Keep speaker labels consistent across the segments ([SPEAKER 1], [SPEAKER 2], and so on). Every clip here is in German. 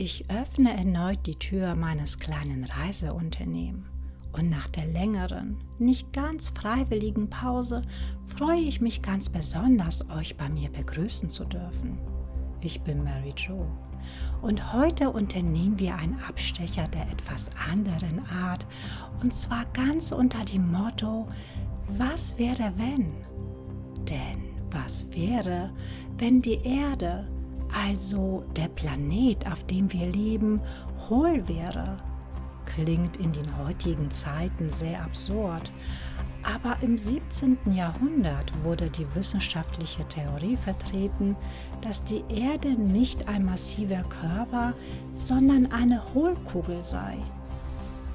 [SPEAKER 1] Ich öffne erneut die Tür meines kleinen Reiseunternehmens und nach der längeren, nicht ganz freiwilligen Pause freue ich mich ganz besonders, euch bei mir begrüßen zu dürfen. Ich bin Mary Jo und heute unternehmen wir einen Abstecher der etwas anderen Art und zwar ganz unter dem Motto, was wäre wenn? Denn was wäre, wenn die Erde also der Planet, auf dem wir leben, hohl wäre. Klingt in den heutigen Zeiten sehr absurd, aber im 17. Jahrhundert wurde die wissenschaftliche Theorie vertreten, dass die Erde nicht ein massiver Körper, sondern eine Hohlkugel sei.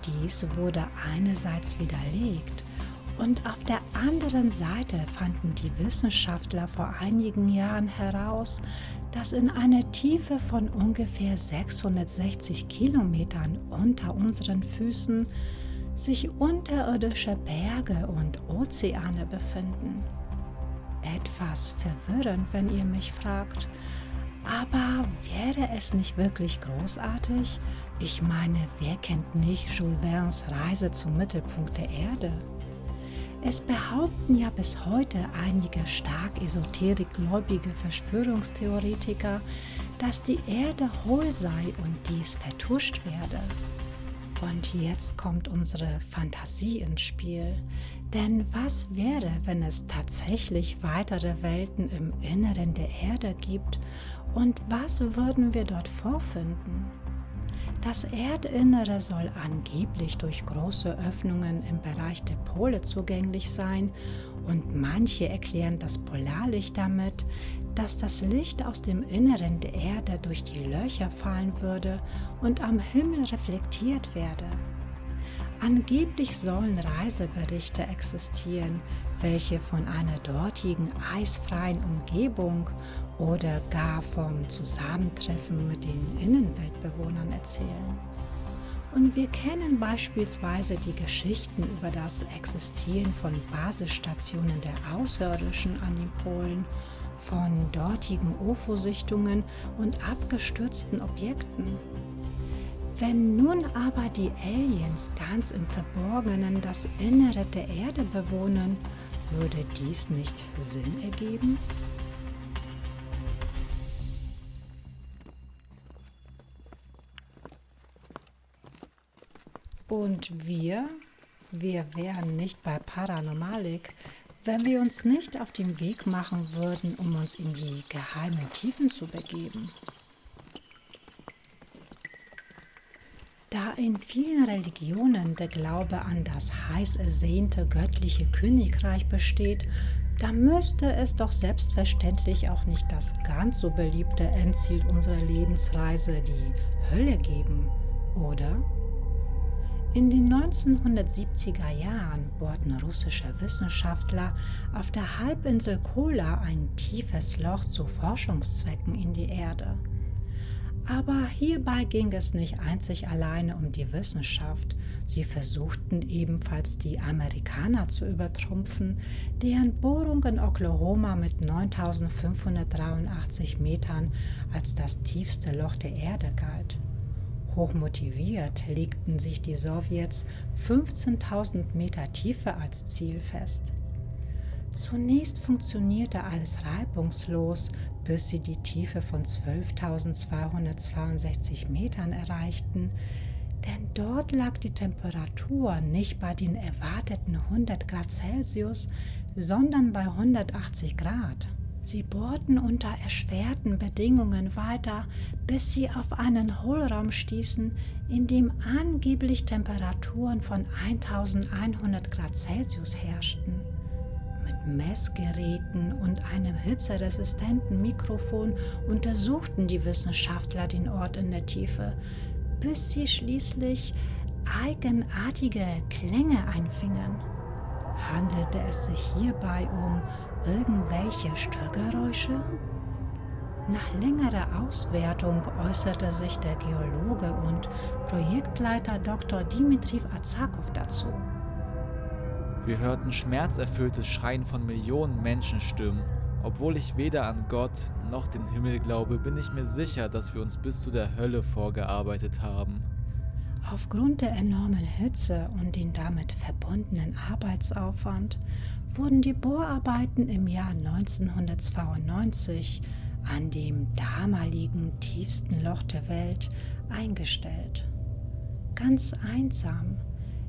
[SPEAKER 1] Dies wurde einerseits widerlegt und auf der anderen Seite fanden die Wissenschaftler vor einigen Jahren heraus, dass in einer Tiefe von ungefähr 660 Kilometern unter unseren Füßen sich unterirdische Berge und Ozeane befinden. Etwas verwirrend, wenn ihr mich fragt. Aber wäre es nicht wirklich großartig? Ich meine, wer kennt nicht Jules Verne's Reise zum Mittelpunkt der Erde? Es behaupten ja bis heute einige stark esoterikgläubige Verschwörungstheoretiker, dass die Erde hohl sei und dies vertuscht werde. Und jetzt kommt unsere Fantasie ins Spiel. Denn was wäre, wenn es tatsächlich weitere Welten im Inneren der Erde gibt? Und was würden wir dort vorfinden? Das Erdinnere soll angeblich durch große Öffnungen im Bereich der Pole zugänglich sein und manche erklären das Polarlicht damit, dass das Licht aus dem Inneren der Erde durch die Löcher fallen würde und am Himmel reflektiert werde. Angeblich sollen Reiseberichte existieren, welche von einer dortigen eisfreien Umgebung oder gar vom Zusammentreffen mit den Innenweltbewohnern erzählen. Und wir kennen beispielsweise die Geschichten über das Existieren von Basisstationen der Außerirdischen an den Polen, von dortigen UFO-Sichtungen und abgestürzten Objekten. Wenn nun aber die Aliens ganz im Verborgenen das Innere der Erde bewohnen, würde dies nicht Sinn ergeben? Und wir, wir wären nicht bei Paranormalik, wenn wir uns nicht auf den Weg machen würden, um uns in die geheimen Tiefen zu begeben. Da in vielen Religionen der Glaube an das heiß ersehnte göttliche Königreich besteht, da müsste es doch selbstverständlich auch nicht das ganz so beliebte Endziel unserer Lebensreise, die Hölle geben, oder? In den 1970er Jahren bohrten russische Wissenschaftler auf der Halbinsel Kola ein tiefes Loch zu Forschungszwecken in die Erde. Aber hierbei ging es nicht einzig alleine um die Wissenschaft. Sie versuchten ebenfalls die Amerikaner zu übertrumpfen, deren Bohrung in Oklahoma mit 9583 Metern als das tiefste Loch der Erde galt. Hochmotiviert legten sich die Sowjets 15.000 Meter Tiefe als Ziel fest. Zunächst funktionierte alles reibungslos, bis sie die Tiefe von 12.262 Metern erreichten, denn dort lag die Temperatur nicht bei den erwarteten 100 Grad Celsius, sondern bei 180 Grad. Sie bohrten unter erschwerten Bedingungen weiter, bis sie auf einen Hohlraum stießen, in dem angeblich Temperaturen von 1100 Grad Celsius herrschten. Mit Messgeräten und einem hitzeresistenten Mikrofon untersuchten die Wissenschaftler den Ort in der Tiefe, bis sie schließlich eigenartige Klänge einfingen. Handelte es sich hierbei um irgendwelche Störgeräusche? Nach längerer Auswertung äußerte sich der Geologe und Projektleiter Dr. Dimitriv Azakov dazu.
[SPEAKER 2] Wir hörten schmerzerfülltes Schreien von Millionen Menschenstimmen Obwohl ich weder an Gott noch den Himmel glaube, bin ich mir sicher, dass wir uns bis zu der Hölle vorgearbeitet haben.
[SPEAKER 1] Aufgrund der enormen Hitze und den damit verbundenen Arbeitsaufwand wurden die Bohrarbeiten im Jahr 1992 an dem damaligen tiefsten Loch der Welt eingestellt. Ganz einsam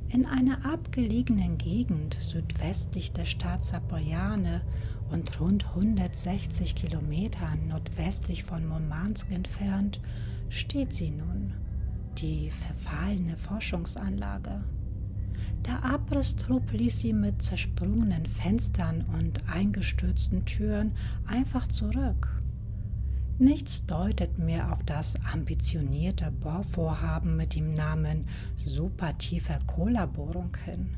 [SPEAKER 1] in einer abgelegenen Gegend südwestlich der Stadt Sapoljane und rund 160 Kilometer nordwestlich von Murmansk entfernt steht sie nun, die verfallene Forschungsanlage. Der Abrisstrupp ließ sie mit zersprungenen Fenstern und eingestürzten Türen einfach zurück. Nichts deutet mehr auf das ambitionierte Bohrvorhaben mit dem Namen supertiefe Kollabohrung hin.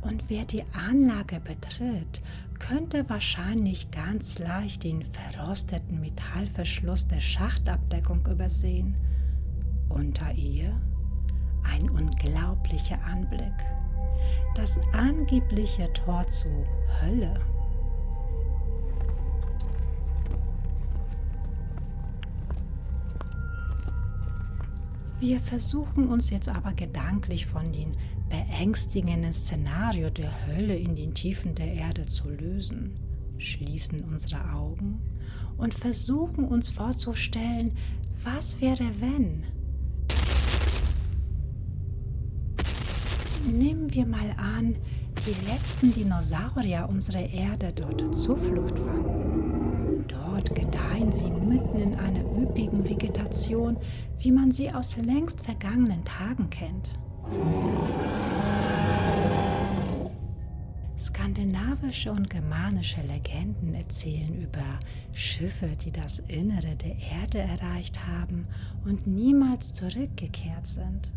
[SPEAKER 1] Und wer die Anlage betritt, könnte wahrscheinlich ganz leicht den verrosteten Metallverschluss der Schachtabdeckung übersehen. Unter ihr ein unglaublicher Anblick. Das angebliche Tor zur Hölle. Wir versuchen uns jetzt aber gedanklich von dem beängstigenden Szenario der Hölle in den Tiefen der Erde zu lösen, schließen unsere Augen und versuchen uns vorzustellen, was wäre wenn? Nehmen wir mal an, die letzten Dinosaurier unserer Erde dort Zuflucht fanden. Dort gedeihen sie mitten in einer üppigen Vegetation, wie man sie aus längst vergangenen Tagen kennt. Skandinavische und germanische Legenden erzählen über Schiffe, die das Innere der Erde erreicht haben und niemals zurückgekehrt sind.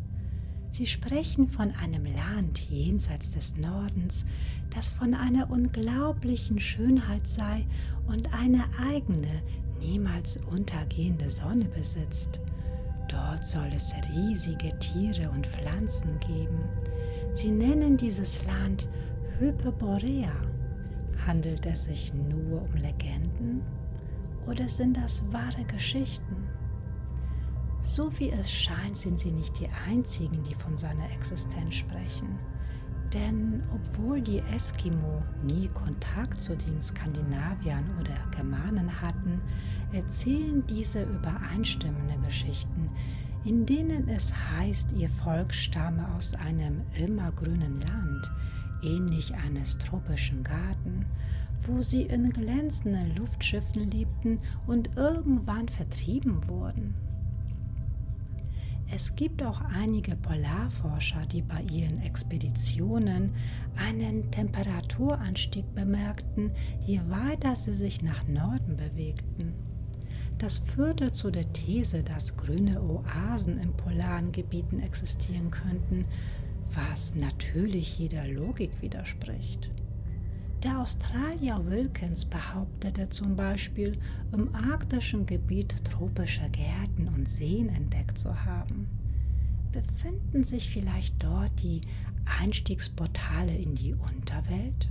[SPEAKER 1] Sie sprechen von einem Land jenseits des Nordens, das von einer unglaublichen Schönheit sei und eine eigene, niemals untergehende Sonne besitzt. Dort soll es riesige Tiere und Pflanzen geben. Sie nennen dieses Land Hyperborea. Handelt es sich nur um Legenden oder sind das wahre Geschichten? So wie es scheint, sind sie nicht die einzigen, die von seiner Existenz sprechen. Denn obwohl die Eskimo nie Kontakt zu den Skandinaviern oder Germanen hatten, erzählen diese übereinstimmende Geschichten, in denen es heißt, ihr Volk stamme aus einem immergrünen Land, ähnlich eines tropischen Garten, wo sie in glänzenden Luftschiffen lebten und irgendwann vertrieben wurden. Es gibt auch einige Polarforscher, die bei ihren Expeditionen einen Temperaturanstieg bemerkten, je weiter sie sich nach Norden bewegten. Das führte zu der These, dass grüne Oasen in polaren Gebieten existieren könnten, was natürlich jeder Logik widerspricht. Der Australier Wilkins behauptete zum Beispiel, im arktischen Gebiet tropische Gärten und Seen entdeckt zu haben. Befinden sich vielleicht dort die Einstiegsportale in die Unterwelt?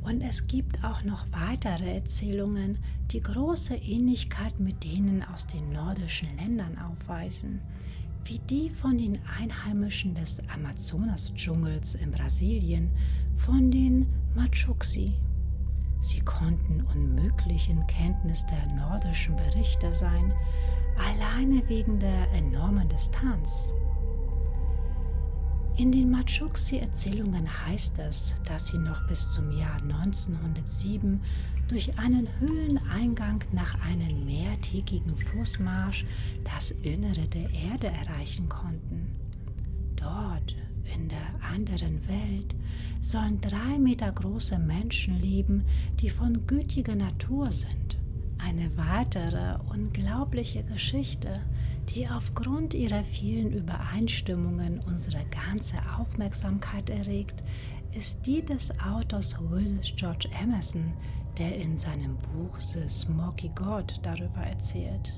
[SPEAKER 1] Und es gibt auch noch weitere Erzählungen, die große Ähnlichkeit mit denen aus den nordischen Ländern aufweisen, wie die von den Einheimischen des Amazonas-Dschungels in Brasilien, von den Machuxi. Sie konnten unmöglich in Kenntnis der nordischen Berichte sein, alleine wegen der enormen Distanz. In den Machuxi-Erzählungen heißt es, dass sie noch bis zum Jahr 1907 durch einen Höhleneingang nach einem mehrtägigen Fußmarsch das Innere der Erde erreichen konnten. Dort, in der anderen Welt, sollen drei Meter große Menschen leben, die von gütiger Natur sind. Eine weitere unglaubliche Geschichte, die aufgrund ihrer vielen Übereinstimmungen unsere ganze Aufmerksamkeit erregt, ist die des Autors Willis George Emerson, der in seinem Buch The Smoky God darüber erzählt.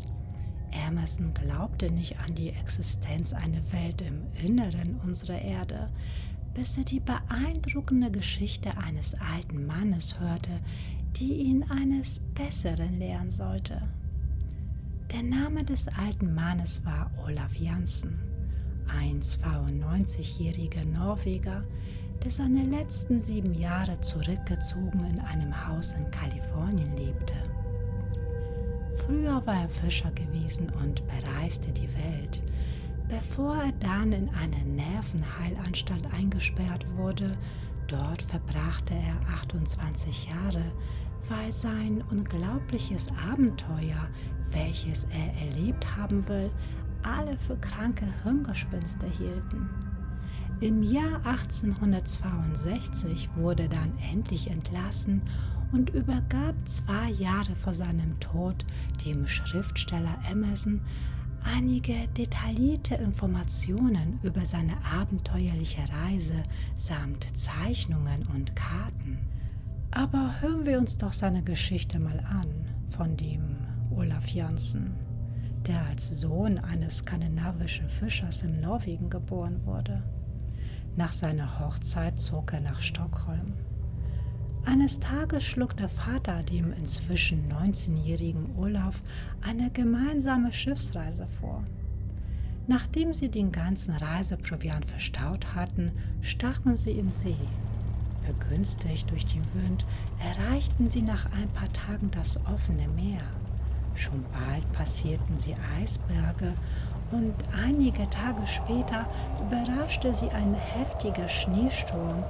[SPEAKER 1] Emerson glaubte nicht an die Existenz einer Welt im Inneren unserer Erde, bis er die beeindruckende Geschichte eines alten Mannes hörte, die ihn eines Besseren lehren sollte. Der Name des alten Mannes war Olaf Jansen, ein 92-jähriger Norweger, der seine letzten sieben Jahre zurückgezogen in einem Haus in Kalifornien lebte. Früher war er Fischer gewesen und bereiste die Welt, bevor er dann in eine Nervenheilanstalt eingesperrt wurde. Dort verbrachte er 28 Jahre, weil sein unglaubliches Abenteuer, welches er erlebt haben will, alle für kranke Hirngespinste hielten. Im Jahr 1862 wurde dann endlich entlassen und übergab zwei Jahre vor seinem Tod dem Schriftsteller Emerson einige detaillierte Informationen über seine abenteuerliche Reise samt Zeichnungen und Karten. Aber hören wir uns doch seine Geschichte mal an von dem Olaf Jansen, der als Sohn eines skandinavischen Fischers in Norwegen geboren wurde. Nach seiner Hochzeit zog er nach Stockholm. Eines Tages schlug der Vater dem inzwischen 19-jährigen Olaf eine gemeinsame Schiffsreise vor. Nachdem sie den ganzen Reiseproviant verstaut hatten, stachen sie in See. Begünstigt durch den Wind erreichten sie nach ein paar Tagen das offene Meer. Schon bald passierten sie Eisberge und einige Tage später überraschte sie ein heftiger Schneesturm.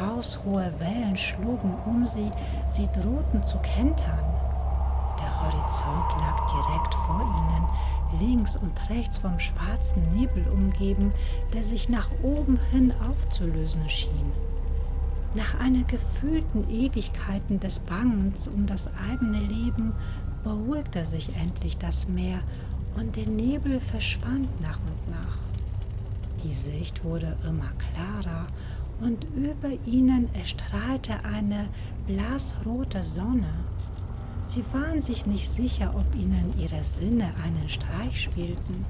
[SPEAKER 1] Haushohe Wellen schlugen um sie, sie drohten zu kentern. Der Horizont lag direkt vor ihnen, links und rechts vom schwarzen Nebel umgeben, der sich nach oben hin aufzulösen schien. Nach einer gefühlten Ewigkeiten des Bangens um das eigene Leben beruhigte sich endlich das Meer und der Nebel verschwand nach und nach. Die Sicht wurde immer klarer und über ihnen erstrahlte eine blasrote Sonne. Sie waren sich nicht sicher, ob ihnen ihre Sinne einen Streich spielten.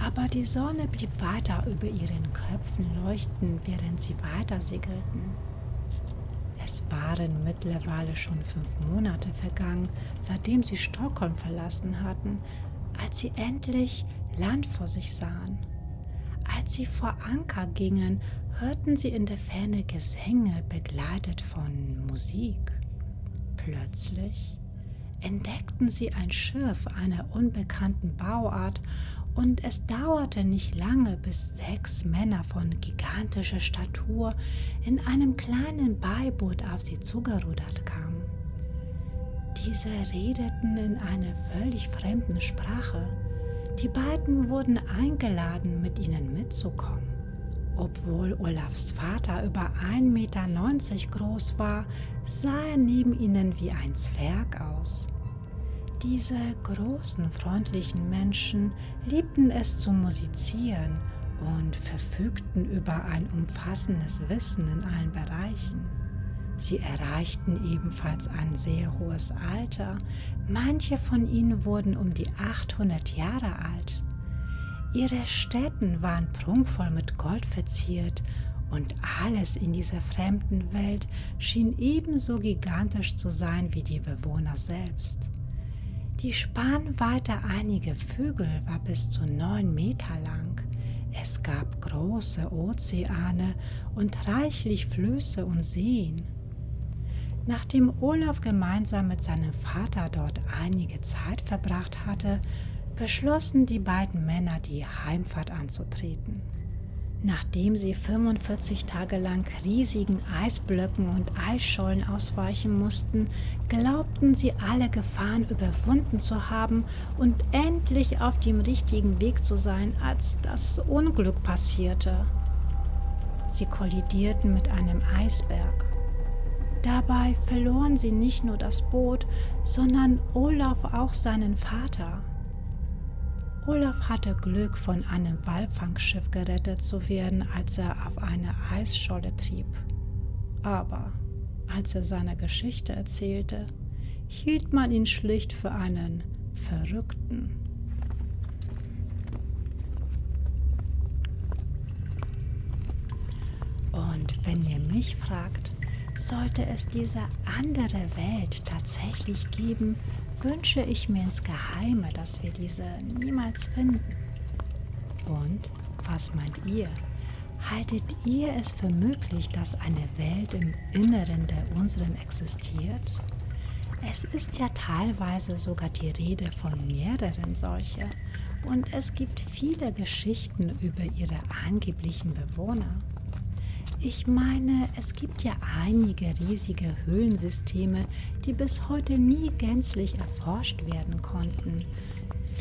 [SPEAKER 1] Aber die Sonne blieb weiter über ihren Köpfen leuchten, während sie weiter segelten. Es waren mittlerweile schon fünf Monate vergangen, seitdem sie Stockholm verlassen hatten, als sie endlich Land vor sich sahen. Als sie vor Anker gingen, hörten sie in der Ferne Gesänge begleitet von Musik. Plötzlich entdeckten sie ein Schiff einer unbekannten Bauart und es dauerte nicht lange, bis sechs Männer von gigantischer Statur in einem kleinen Beiboot auf sie zugerudert kamen. Diese redeten in einer völlig fremden Sprache. Die beiden wurden eingeladen, mit ihnen mitzukommen. Obwohl Olafs Vater über 1,90 Meter groß war, sah er neben ihnen wie ein Zwerg aus. Diese großen, freundlichen Menschen liebten es zu musizieren und verfügten über ein umfassendes Wissen in allen Bereichen. Sie erreichten ebenfalls ein sehr hohes Alter. Manche von ihnen wurden um die 800 Jahre alt. Ihre Städten waren prunkvoll mit Gold verziert und alles in dieser fremden Welt schien ebenso gigantisch zu sein wie die Bewohner selbst. Die Spannweite einiger Vögel war bis zu neun Meter lang. Es gab große Ozeane und reichlich Flüsse und Seen. Nachdem Olaf gemeinsam mit seinem Vater dort einige Zeit verbracht hatte, beschlossen die beiden Männer, die Heimfahrt anzutreten. Nachdem sie 45 Tage lang riesigen Eisblöcken und Eisschollen ausweichen mussten, glaubten sie alle Gefahren überwunden zu haben und endlich auf dem richtigen Weg zu sein, als das Unglück passierte. Sie kollidierten mit einem Eisberg. Dabei verloren sie nicht nur das Boot, sondern Olaf auch seinen Vater. Olaf hatte Glück, von einem Walfangschiff gerettet zu werden, als er auf eine Eisscholle trieb. Aber als er seine Geschichte erzählte, hielt man ihn schlicht für einen Verrückten. Und wenn ihr mich fragt, Sollte es diese andere Welt tatsächlich geben, wünsche ich mir ins Geheime, dass wir diese niemals finden. Und was meint ihr? Haltet ihr es für möglich, dass eine Welt im Inneren der unseren existiert? Es ist ja teilweise sogar die Rede von mehreren solcher und es gibt viele Geschichten über ihre angeblichen Bewohner. Ich meine, es gibt ja einige riesige Höhlensysteme, die bis heute nie gänzlich erforscht werden konnten.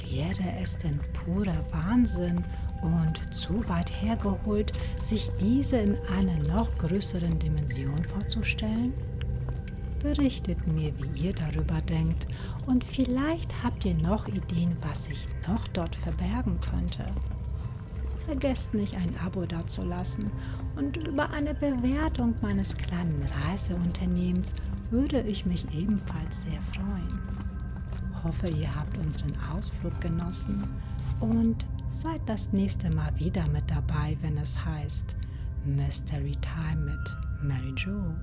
[SPEAKER 1] Wäre es denn purer Wahnsinn und zu weit hergeholt, sich diese in einer noch größeren Dimension vorzustellen? Berichtet mir, wie ihr darüber denkt und vielleicht habt ihr noch Ideen, was sich noch dort verbergen könnte. Vergesst nicht, ein Abo dazulassen und über eine Bewertung meines kleinen Reiseunternehmens würde ich mich ebenfalls sehr freuen. Hoffe, ihr habt unseren Ausflug genossen und seid das nächste Mal wieder mit dabei, wenn es heißt Mystery Time mit Mary Jo.